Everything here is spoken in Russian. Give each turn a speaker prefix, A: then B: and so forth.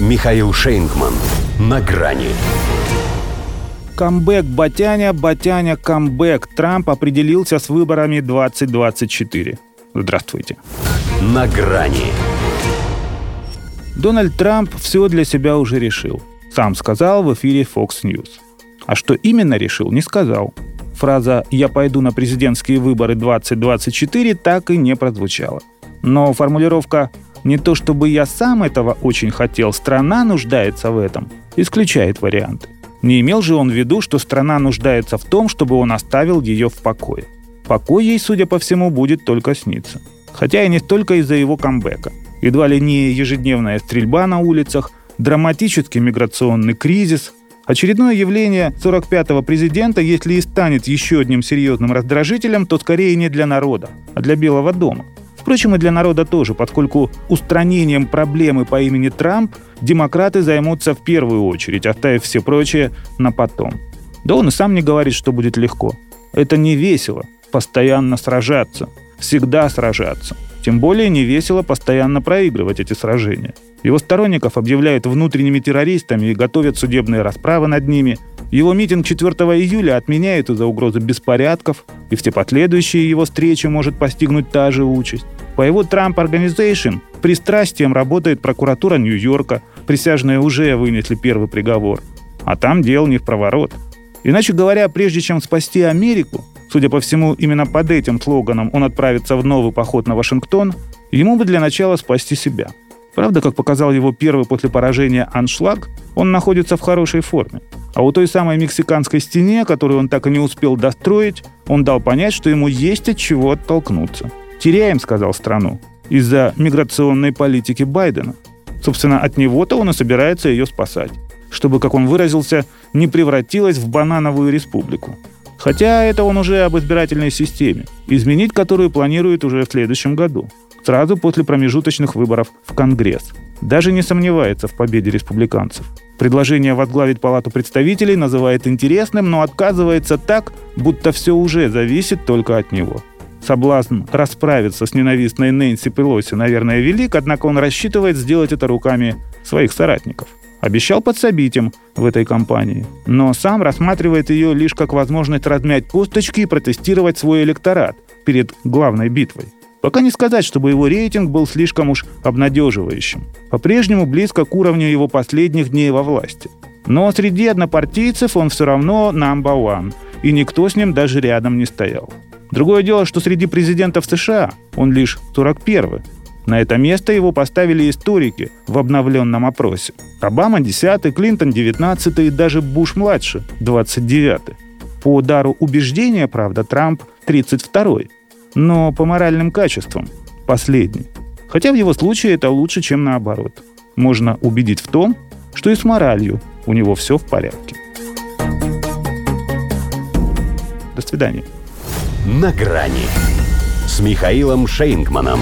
A: Михаил Шейнгман. На грани.
B: Камбэк Батяня, Батяня камбэк. Трамп определился с выборами 2024. Здравствуйте.
A: На грани.
B: Дональд Трамп все для себя уже решил. Сам сказал в эфире Fox News. А что именно решил, не сказал. Фраза «я пойду на президентские выборы 2024» так и не прозвучала. Но формулировка «не то чтобы я сам этого очень хотел, страна нуждается в этом» исключает варианты. Не имел же он в виду, что страна нуждается в том, чтобы он оставил ее в покое. Покой ей, судя по всему, будет только сниться. Хотя и не столько из-за его камбэка. Едва ли не ежедневная стрельба на улицах, драматический миграционный кризис, Очередное явление 45-го президента, если и станет еще одним серьезным раздражителем, то скорее не для народа, а для Белого дома. Впрочем, и для народа тоже, поскольку устранением проблемы по имени Трамп демократы займутся в первую очередь, оставив все прочее на потом. Да он и сам не говорит, что будет легко. Это не весело, постоянно сражаться, всегда сражаться. Тем более не весело постоянно проигрывать эти сражения. Его сторонников объявляют внутренними террористами и готовят судебные расправы над ними. Его митинг 4 июля отменяют из-за угрозы беспорядков, и все последующие его встречи может постигнуть та же участь. По его Trump Organization пристрастием работает прокуратура Нью-Йорка, присяжные уже вынесли первый приговор. А там дел не в проворот. Иначе говоря, прежде чем спасти Америку, судя по всему, именно под этим слоганом он отправится в новый поход на Вашингтон, ему бы для начала спасти себя – Правда, как показал его первый после поражения аншлаг, он находится в хорошей форме. А у той самой мексиканской стене, которую он так и не успел достроить, он дал понять, что ему есть от чего оттолкнуться. «Теряем», — сказал страну, из-за миграционной политики Байдена. Собственно, от него-то он и собирается ее спасать, чтобы, как он выразился, не превратилась в банановую республику. Хотя это он уже об избирательной системе, изменить которую планирует уже в следующем году сразу после промежуточных выборов в Конгресс. Даже не сомневается в победе республиканцев. Предложение возглавить Палату представителей называет интересным, но отказывается так, будто все уже зависит только от него. Соблазн расправиться с ненавистной Нэнси Пелоси, наверное, велик, однако он рассчитывает сделать это руками своих соратников. Обещал подсобить им в этой кампании, но сам рассматривает ее лишь как возможность размять косточки и протестировать свой электорат перед главной битвой. Пока не сказать, чтобы его рейтинг был слишком уж обнадеживающим. По-прежнему близко к уровню его последних дней во власти. Но среди однопартийцев он все равно number one, и никто с ним даже рядом не стоял. Другое дело, что среди президентов США он лишь 41-й. На это место его поставили историки в обновленном опросе. Обама 10-й, Клинтон 19-й и даже Буш-младший 29-й. По удару убеждения, правда, Трамп 32-й но по моральным качествам – последний. Хотя в его случае это лучше, чем наоборот. Можно убедить в том, что и с моралью у него все в порядке. До свидания.
A: На грани с Михаилом Шейнгманом.